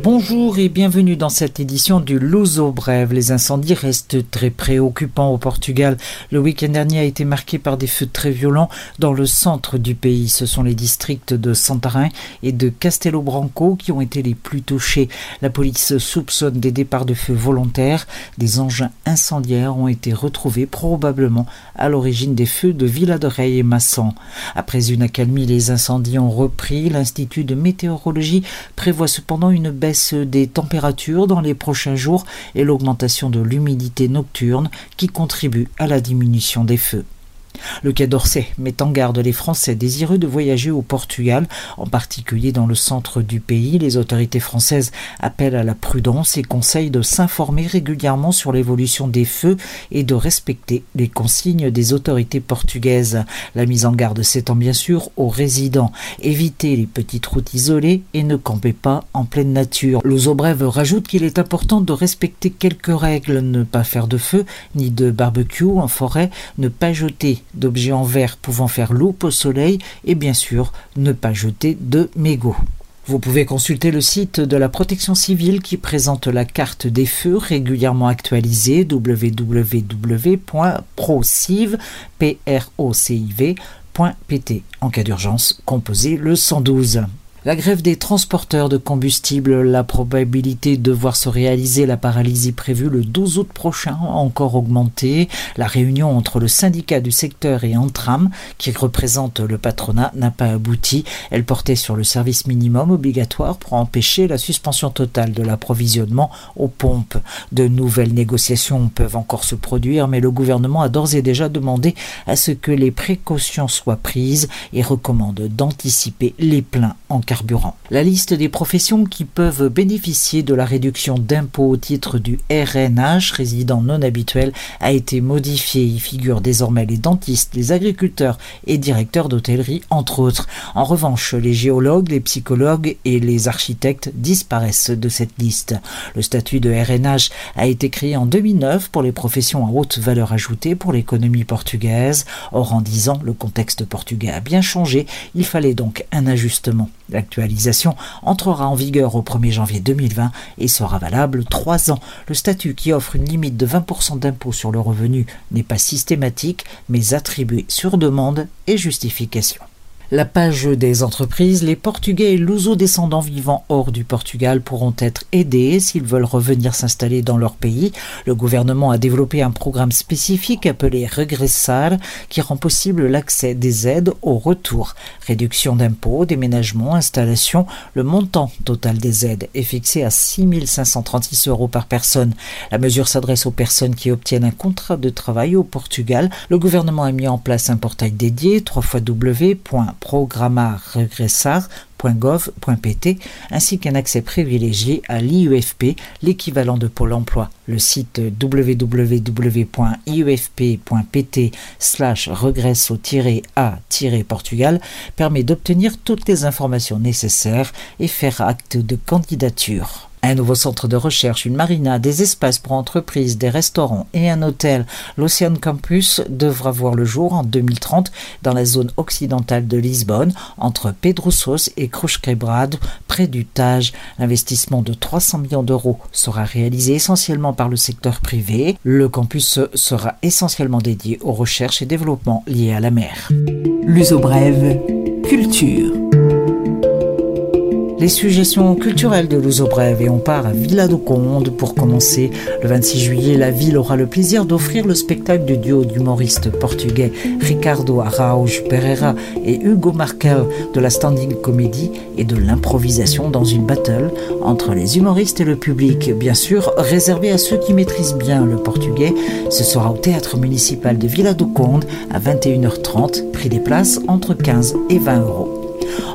Bonjour et bienvenue dans cette édition du Luso Brève. Les incendies restent très préoccupants au Portugal. Le week-end dernier a été marqué par des feux très violents dans le centre du pays. Ce sont les districts de Santarém et de Castelo Branco qui ont été les plus touchés. La police soupçonne des départs de feu volontaires. Des engins incendiaires ont été retrouvés probablement à l'origine des feux de Villa de Rey et Massan. Après une accalmie, les incendies ont repris. L'Institut de météorologie prévoit cependant une baisse des températures dans les prochains jours et l'augmentation de l'humidité nocturne qui contribue à la diminution des feux. Le Quai d'Orsay met en garde les Français désireux de voyager au Portugal, en particulier dans le centre du pays. Les autorités françaises appellent à la prudence et conseillent de s'informer régulièrement sur l'évolution des feux et de respecter les consignes des autorités portugaises. La mise en garde s'étend bien sûr aux résidents. Évitez les petites routes isolées et ne campez pas en pleine nature. L'Ozobrève rajoute qu'il est important de respecter quelques règles, ne pas faire de feu ni de barbecue en forêt, ne pas jeter d'objets en verre pouvant faire loupe au soleil et bien sûr ne pas jeter de mégots. Vous pouvez consulter le site de la protection civile qui présente la carte des feux régulièrement actualisée www.prociv.pt. En cas d'urgence, composez le 112. La grève des transporteurs de combustible, la probabilité de voir se réaliser la paralysie prévue le 12 août prochain a encore augmenté. La réunion entre le syndicat du secteur et Antram, qui représente le patronat, n'a pas abouti. Elle portait sur le service minimum obligatoire pour empêcher la suspension totale de l'approvisionnement aux pompes. De nouvelles négociations peuvent encore se produire, mais le gouvernement a d'ores et déjà demandé à ce que les précautions soient prises et recommande d'anticiper les pleins en la liste des professions qui peuvent bénéficier de la réduction d'impôt au titre du RNH, résident non habituel, a été modifiée. Il figure désormais les dentistes, les agriculteurs et directeurs d'hôtellerie, entre autres. En revanche, les géologues, les psychologues et les architectes disparaissent de cette liste. Le statut de RNH a été créé en 2009 pour les professions à haute valeur ajoutée pour l'économie portugaise. Or, en dix ans, le contexte portugais a bien changé. Il fallait donc un ajustement. L'actualisation entrera en vigueur au 1er janvier 2020 et sera valable trois ans. Le statut qui offre une limite de 20% d'impôt sur le revenu n'est pas systématique, mais attribué sur demande et justification. La page des entreprises, les Portugais et luso-descendants vivant hors du Portugal pourront être aidés s'ils veulent revenir s'installer dans leur pays. Le gouvernement a développé un programme spécifique appelé Regressar qui rend possible l'accès des aides au retour. Réduction d'impôts, déménagement, installation. Le montant total des aides est fixé à 6 536 euros par personne. La mesure s'adresse aux personnes qui obtiennent un contrat de travail au Portugal. Le gouvernement a mis en place un portail dédié, 3 W programma-regressar.gov.pt ainsi qu'un accès privilégié à l'IUFP, l'équivalent de Pôle emploi. Le site www.iufp.pt slash regresso-a-portugal permet d'obtenir toutes les informations nécessaires et faire acte de candidature. Un nouveau centre de recherche, une marina, des espaces pour entreprises, des restaurants et un hôtel, l'Ocean Campus, devra voir le jour en 2030 dans la zone occidentale de Lisbonne, entre Pedrosos et Cruz-Quebrado, près du Tage. L'investissement de 300 millions d'euros sera réalisé essentiellement par le secteur privé. Le campus sera essentiellement dédié aux recherches et développements liés à la mer. L'uso brève, culture les suggestions culturelles de Brève et on part à Villa do Conde pour commencer. Le 26 juillet, la ville aura le plaisir d'offrir le spectacle du duo d'humoristes portugais Ricardo Araújo Pereira et Hugo Markel de la standing comedy et de l'improvisation dans une battle entre les humoristes et le public. Bien sûr, réservé à ceux qui maîtrisent bien le portugais, ce sera au théâtre municipal de Villa do Conde à 21h30, prix des places entre 15 et 20 euros.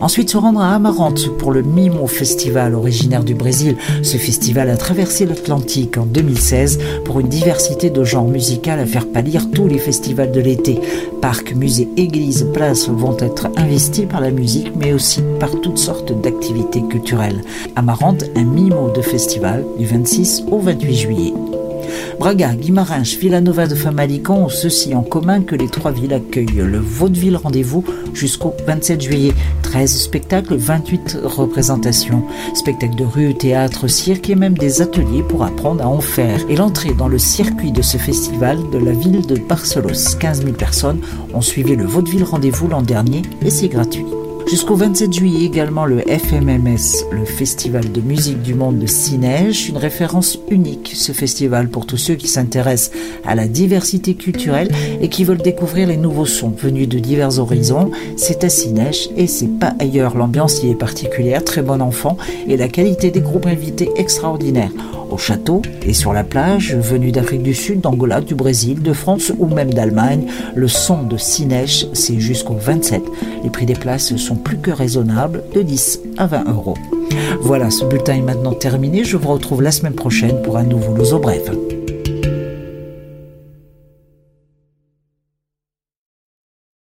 Ensuite, se rendre à Amarante pour le Mimo Festival, originaire du Brésil. Ce festival a traversé l'Atlantique en 2016 pour une diversité de genres musicaux à faire pâlir tous les festivals de l'été. Parcs, musées, églises, places vont être investis par la musique, mais aussi par toutes sortes d'activités culturelles. Amarante, un Mimo de festival du 26 au 28 juillet. Braga, Guimarães, Villanova de Famalicão ont ceci en commun que les trois villes accueillent le Vaudeville Rendez-vous jusqu'au 27 juillet. 13 spectacles, 28 représentations. Spectacles de rue, théâtre, cirque et même des ateliers pour apprendre à en faire. Et l'entrée dans le circuit de ce festival de la ville de Barcelos. 15 000 personnes ont suivi le Vaudeville Rendez-vous l'an dernier et c'est gratuit. Jusqu'au 27 juillet également le FMMS, le Festival de musique du monde de Cineige, une référence unique ce festival pour tous ceux qui s'intéressent à la diversité culturelle et qui veulent découvrir les nouveaux sons venus de divers horizons. C'est à Cineige et c'est pas ailleurs. L'ambiance y est particulière, très bon enfant et la qualité des groupes invités extraordinaire au château et sur la plage, venus d'Afrique du Sud, d'Angola, du Brésil, de France ou même d'Allemagne. Le son de Cineche, c'est jusqu'au 27. Les prix des places sont plus que raisonnables, de 10 à 20 euros. Voilà, ce bulletin est maintenant terminé. Je vous retrouve la semaine prochaine pour un nouveau Louzo Bref.